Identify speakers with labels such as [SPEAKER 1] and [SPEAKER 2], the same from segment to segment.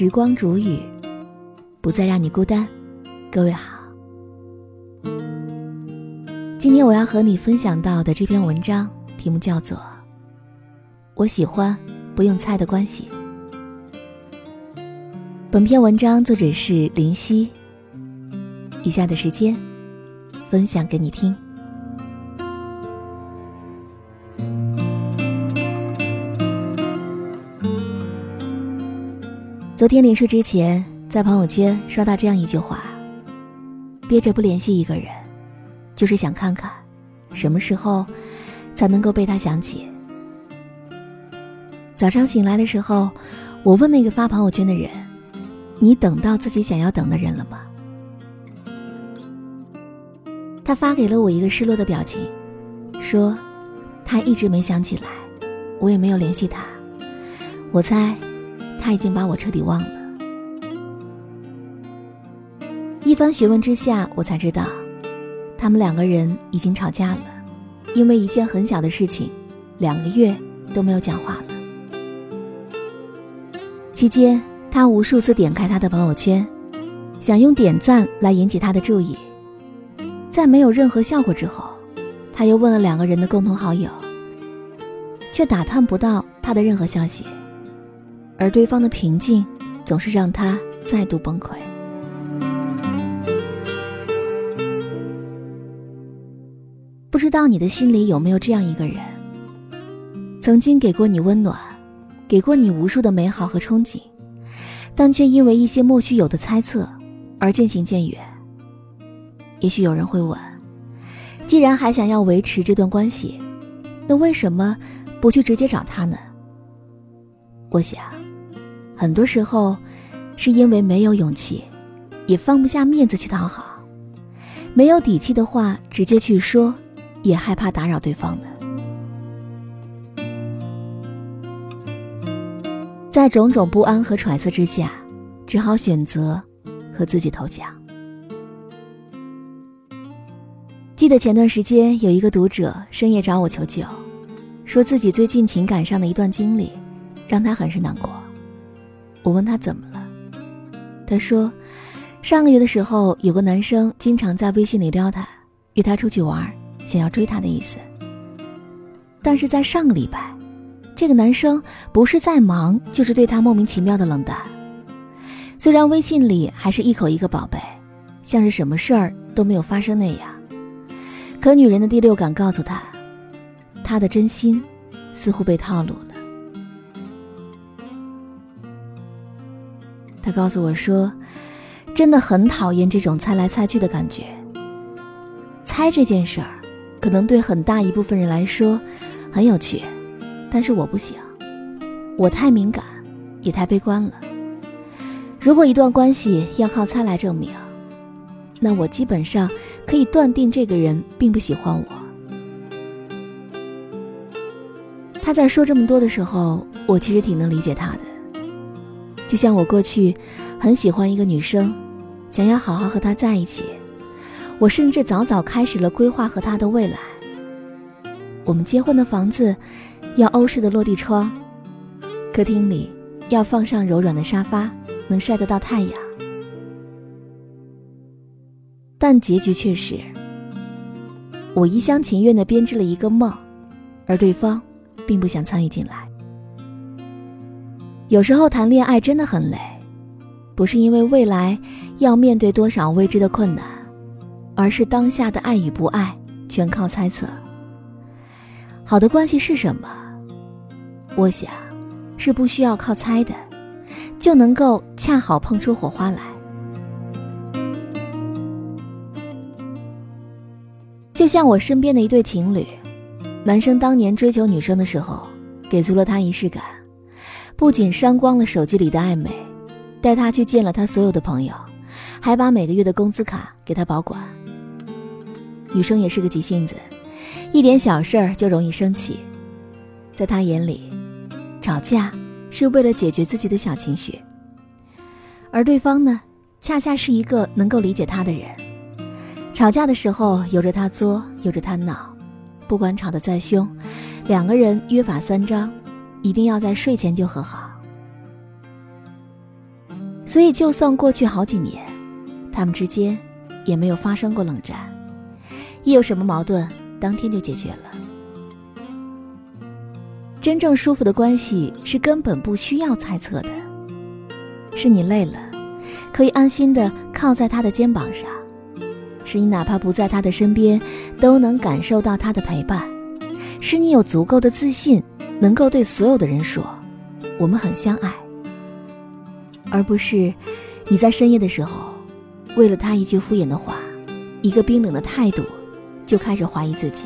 [SPEAKER 1] 时光煮雨，不再让你孤单。各位好，今天我要和你分享到的这篇文章题目叫做《我喜欢不用猜的关系》。本篇文章作者是林夕。以下的时间，分享给你听。昨天临睡之前，在朋友圈刷到这样一句话：“憋着不联系一个人，就是想看看，什么时候才能够被他想起。”早上醒来的时候，我问那个发朋友圈的人：“你等到自己想要等的人了吗？”他发给了我一个失落的表情，说：“他一直没想起来，我也没有联系他，我猜。”他已经把我彻底忘了。一番询问之下，我才知道，他们两个人已经吵架了，因为一件很小的事情，两个月都没有讲话了。期间，他无数次点开他的朋友圈，想用点赞来引起他的注意，在没有任何效果之后，他又问了两个人的共同好友，却打探不到他的任何消息。而对方的平静，总是让他再度崩溃。不知道你的心里有没有这样一个人，曾经给过你温暖，给过你无数的美好和憧憬，但却因为一些莫须有的猜测而渐行渐远。也许有人会问：既然还想要维持这段关系，那为什么不去直接找他呢？我想。很多时候，是因为没有勇气，也放不下面子去讨好，没有底气的话直接去说，也害怕打扰对方的。在种种不安和揣测之下，只好选择和自己投降。记得前段时间有一个读者深夜找我求救，说自己最近情感上的一段经历，让他很是难过。我问他怎么了，他说，上个月的时候，有个男生经常在微信里撩他，约他出去玩，想要追她的意思。但是在上个礼拜，这个男生不是在忙，就是对他莫名其妙的冷淡。虽然微信里还是一口一个宝贝，像是什么事儿都没有发生那样，可女人的第六感告诉他，他的真心似乎被套路了。他告诉我说：“真的很讨厌这种猜来猜去的感觉。猜这件事儿，可能对很大一部分人来说很有趣，但是我不行，我太敏感，也太悲观了。如果一段关系要靠猜来证明，那我基本上可以断定这个人并不喜欢我。”他在说这么多的时候，我其实挺能理解他的。就像我过去很喜欢一个女生，想要好好和她在一起，我甚至早早开始了规划和她的未来。我们结婚的房子要欧式的落地窗，客厅里要放上柔软的沙发，能晒得到太阳。但结局却是，我一厢情愿地编织了一个梦，而对方并不想参与进来。有时候谈恋爱真的很累，不是因为未来要面对多少未知的困难，而是当下的爱与不爱全靠猜测。好的关系是什么？我想，是不需要靠猜的，就能够恰好碰出火花来。就像我身边的一对情侣，男生当年追求女生的时候，给足了她仪式感。不仅删光了手机里的爱美，带他去见了他所有的朋友，还把每个月的工资卡给他保管。女生也是个急性子，一点小事儿就容易生气，在他眼里，吵架是为了解决自己的小情绪，而对方呢，恰恰是一个能够理解他的人。吵架的时候由着他作，由着他闹，不管吵得再凶，两个人约法三章。一定要在睡前就和好。所以就算过去好几年，他们之间也没有发生过冷战。一有什么矛盾，当天就解决了。真正舒服的关系是根本不需要猜测的，是你累了，可以安心的靠在他的肩膀上；是你哪怕不在他的身边，都能感受到他的陪伴；是你有足够的自信，能够对所有的人说：“我们很相爱。”而不是你在深夜的时候，为了他一句敷衍的话，一个冰冷的态度。就开始怀疑自己。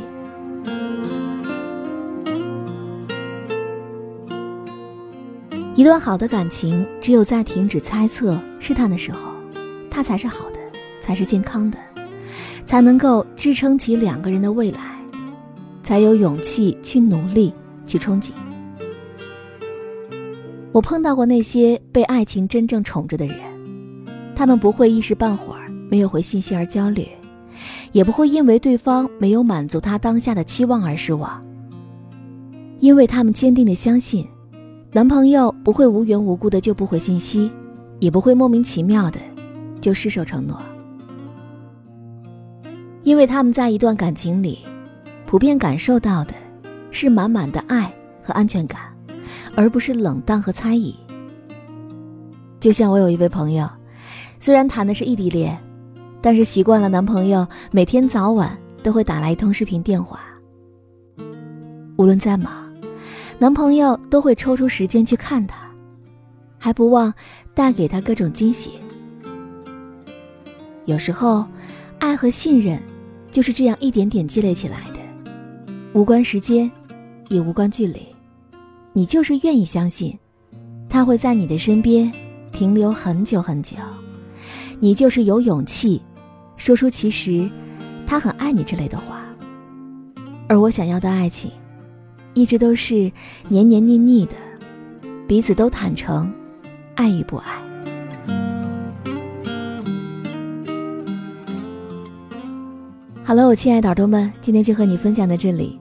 [SPEAKER 1] 一段好的感情，只有在停止猜测、试探的时候，它才是好的，才是健康的，才能够支撑起两个人的未来，才有勇气去努力、去憧憬。我碰到过那些被爱情真正宠着的人，他们不会一时半会儿没有回信息而焦虑。也不会因为对方没有满足他当下的期望而失望，因为他们坚定的相信，男朋友不会无缘无故的就不回信息，也不会莫名其妙的就失守承诺，因为他们在一段感情里，普遍感受到的是满满的爱和安全感，而不是冷淡和猜疑。就像我有一位朋友，虽然谈的是异地恋。但是习惯了男朋友每天早晚都会打来一通视频电话，无论再忙，男朋友都会抽出时间去看她，还不忘带给她各种惊喜。有时候，爱和信任就是这样一点点积累起来的，无关时间，也无关距离，你就是愿意相信，他会在你的身边停留很久很久，你就是有勇气。说出其实他很爱你之类的话，而我想要的爱情，一直都是黏黏腻腻的，彼此都坦诚，爱与不爱。好了，我亲爱的耳朵们，今天就和你分享到这里。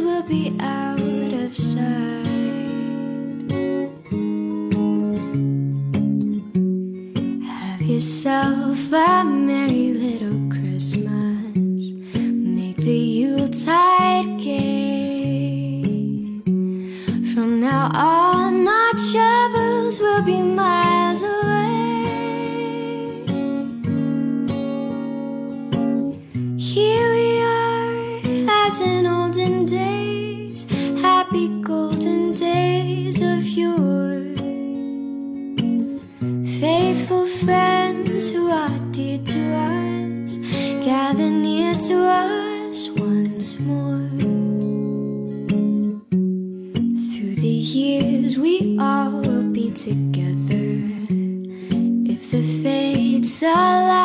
[SPEAKER 1] Will be out of sight. Have yourself a merry little Christmas. Make the Yuletide days of yore. Faithful friends who
[SPEAKER 2] are dear to us, gather near to us once more. Through the years, we all
[SPEAKER 1] will be together if the fates allow.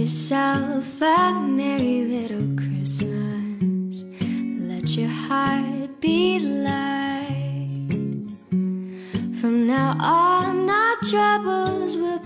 [SPEAKER 1] Yourself a merry little Christmas. Let your heart be light. From now on, our troubles will.